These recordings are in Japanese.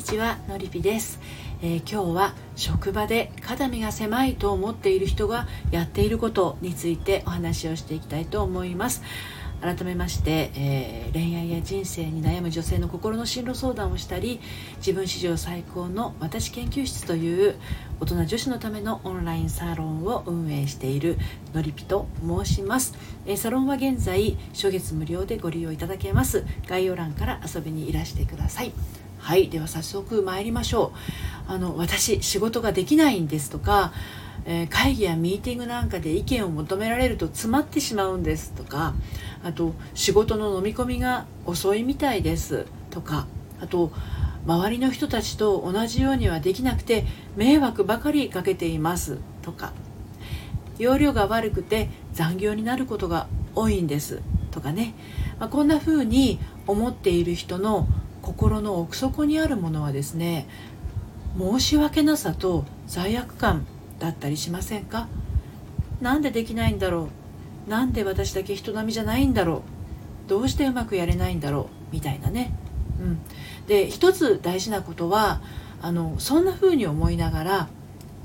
にちはのりぴです、えー、今日は職場で肩身が狭いと思っている人がやっていることについてお話をしていきたいと思います。改めまして、えー、恋愛や人生に悩む女性の心の進路相談をしたり自分史上最高の私研究室という大人女子のためのオンラインサロンを運営しているのりぴと申します、えー、サロンは現在初月無料でご利用いただけます。概要欄から遊びにいらしてください。はいでは早速参りましょう。あの私仕事ができないんですとかえー、会議やミーティングなんかで意見を求められると詰まってしまうんですとかあと仕事の飲み込みが遅いみたいですとかあと周りの人たちと同じようにはできなくて迷惑ばかりかけていますとか容量が悪くて残業になることが多いんですとかね、まあ、こんな風に思っている人の心の奥底にあるものはですね申し訳なさと罪悪感だったりしませんか？なんでできないんだろう？なんで私だけ人並みじゃないんだろう？どうしてうまくやれないんだろう？みたいなね、うん、で一つ大事なことはあのそんな風に思いながら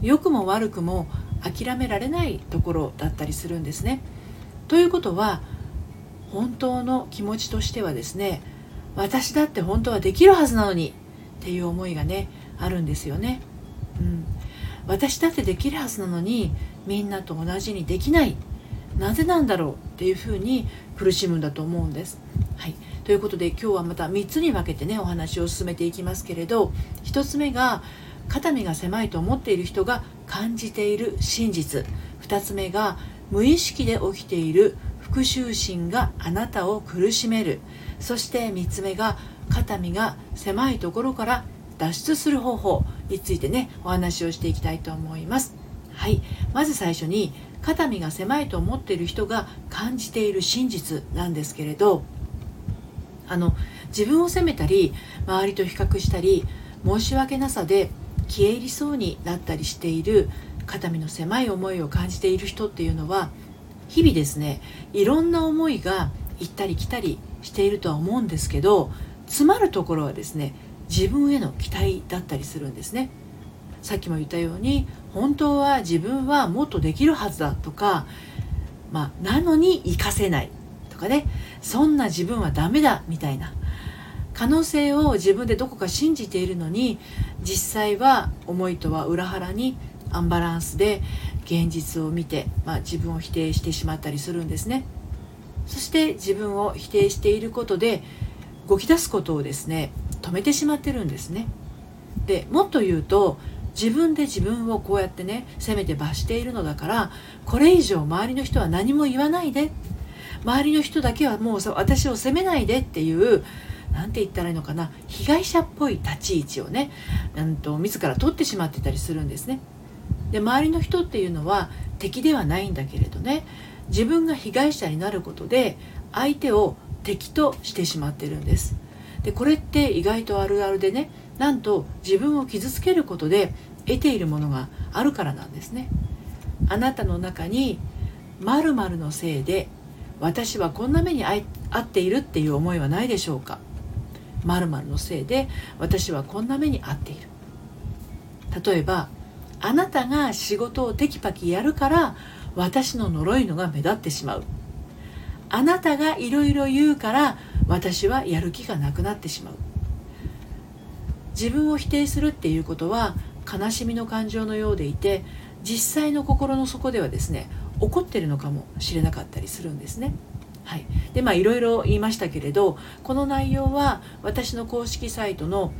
良くも悪くも諦められないところだったりするんですね。ということは本当の気持ちとしてはですね私だって本当はできるはずなのにっていう思いがねあるんですよね。うん、私だってできるはずなのにみんなと同じにできない。なぜなんだろう？っていうふうに苦しむんだと思うんです。はい、ということで今日はまた3つに分けてねお話を進めていきますけれど1つ目が肩身が狭いと思っている人が感じている真実。2つ目が無意識で起きている復讐心があなたを苦しめる。そして3つ目が肩身が狭いところから脱出する方法についてねお話をしていきたいと思います。はい。まず最初に肩身が狭いと思っている人が感じている真実なんですけれどあの自分を責めたり周りと比較したり申し訳なさで消え入りそうになったりしている肩身の狭い思いを感じている人っていうのは日々ですねいろんな思いが行ったり来たりしているとは思うんですけど詰まるところはですね自分への期待だったりするんですね。さっきも言ったように本当は自分はもっとできるはずだとか、まあ、なのに活かせないとかね。そんな自分はダメだみたいな。可能性を自分でどこか信じているのに実際は思いとは裏腹にアンバランスで現実を見て、まあ、自分を否定してしまったりするんですね。そして自分を否定していることで動き出すことをですね止めてしまってるんですねでもっと言うと自分で自分をこうやってね責めて罰しているのだからこれ以上周りの人は何も言わないで周りの人だけはもう私を責めないでっていう何て言ったらいいのかな被害者っぽい立ち位置をねなんと自ら取ってしまってたりするんですね。で周りの人っていうのは敵ではないんだけれどね。自分が被害者になることで相手を敵としてしまってるんです。でこれって意外とあるあるでねなんと自分を傷つけることで得ているものがあるからなんですね。あなたの中に〇〇のせいで私はこんな目に遭っているっていう思いはないでしょうか。〇〇のせいで私はこんな目に遭っている。例えばあなたが仕事をテキパキやるから私の呪いのが目立ってしまう。あなたがいろいろ言うから私はやる気がなくなってしまう。自分を否定するっていうことは悲しみの感情のようでいて実際の心の底ではですね怒ってるのかもしれなかったりするんですね。はい、でまあいろいろ言いましたけれどこの内容は私の公式サイトの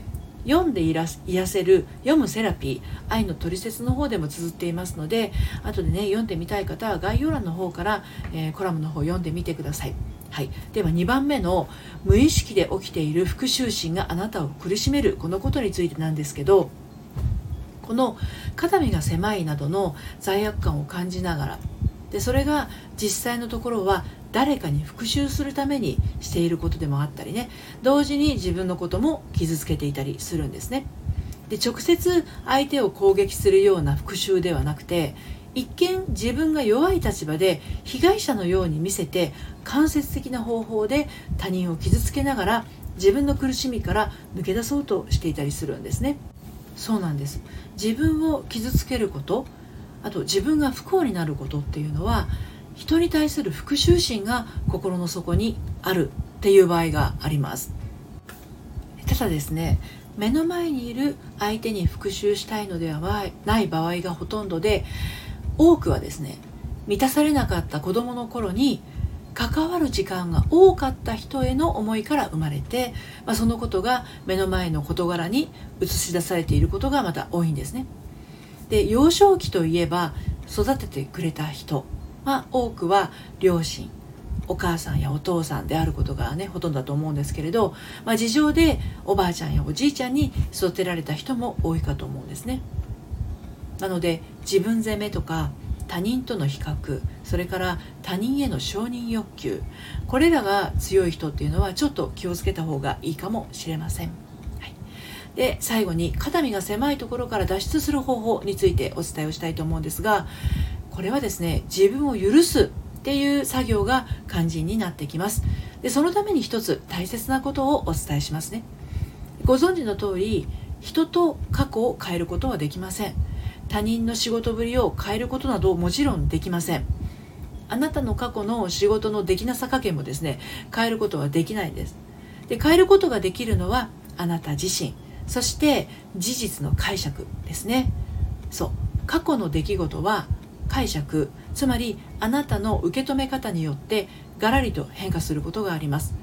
読んでいら癒せる読むセラピー愛のトリセツの方でも綴っていますので後でね読んでみたい方は概要欄の方から、えー、コラムの方読んでみてください。はい、では2番目の無意識で起きている復讐心があなたを苦しめるこのことについてなんですけどこの肩身が狭いなどの罪悪感を感じながらでそれが実際のところは誰かに復讐するためにしていることでもあったりね。同時に自分のことも傷つけていたりするんですね。で直接相手を攻撃するような復讐ではなくて一見自分が弱い立場で被害者のように見せて間接的な方法で他人を傷つけながら自分の苦しみから抜け出そうとしていたりするんですね。そうなんです。自分を傷つけることあと自分が不幸になることっていうのは人に対する復讐心が心の底にあるっていう場合がありますただですね目の前にいる相手に復讐したいのではない場合がほとんどで多くはですね満たされなかった子供の頃に関わる時間が多かった人への思いから生まれて、まあ、そのことが目の前の事柄に映し出されていることがまた多いんですね。で幼少期といえば育ててくれた人、まあ、多くは両親。お母さんやお父さんであることがねほとんどだと思うんですけれど、まあ、事情でおばあちゃんやおじいちゃんに育てられた人も多いかと思うんですね。なので自分責めとか他人との比較それから他人への承認欲求これらが強い人っていうのはちょっと気をつけた方がいいかもしれません、で最後に肩身が狭いところから脱出する方法についてお伝えをしたいと思うんですがこれはですね自分を許すっていう作業が肝心になってきます。でそのために一つ大切なことをお伝えしますね。ご存知の通り人と過去を変えることはできません。他人の仕事ぶりを変えることなどもちろんできません。あなたの過去の仕事のできなさ加減もですね変えることはできないんです。で変えることができるのはあなた自身。そして事実の解釈ですね。そう。過去の出来事は解釈。つまりあなたの受け止め方によってガラリと変化することがあります。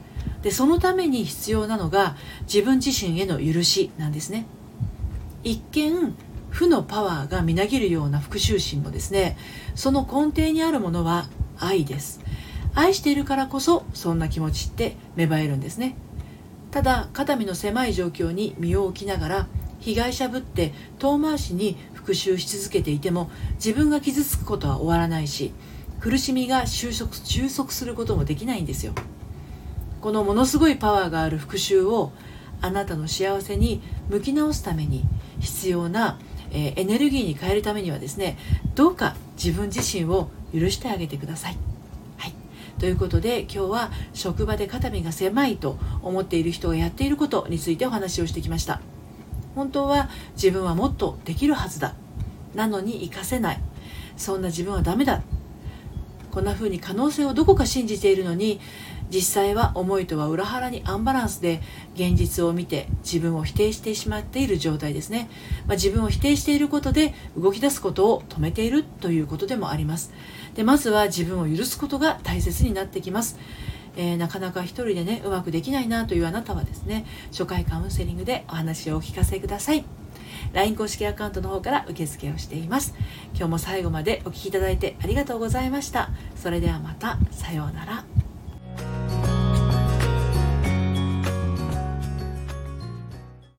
でそのために必要なのが自分自身への許しなんですね。一見負のパワーがみなぎるような復讐心もですね。その根底にあるものは愛です。愛しているからこそそんな気持ちって芽生えるんですね。ただ肩身の狭い状況に身を置きながら被害者ぶって遠回しに復讐し続けていても自分が傷つくことは終わらないし苦しみが収束収束することもできないんですよこのものすごいパワーがある復讐をあなたの幸せに向き直すために必要なえー、エネルギーに変えるためにはですねどうか自分自身を許してあげてください。はい、ということで今日は職場で肩身が狭いと思っている人がやっていることについてお話をしてきました。本当は自分はもっとできるはずだ。なのに活かせない。そんな自分はダメだ。こんな風に可能性をどこか信じているのに実際は思いとは裏腹にアンバランスで現実を見て自分を否定してしまっている状態ですね、まあ、自分を否定していることで動き出すことを止めているということでもあります。でまずは自分を許すことが大切になってきます。えー、なかなか一人でねうまくできないなというあなたはですね初回カウンセリングでお話をお聞かせください。LINE 公式アカウントの方から受付をしています。今日も最後までお聴きいただいてありがとうございました。それではまた。さようなら。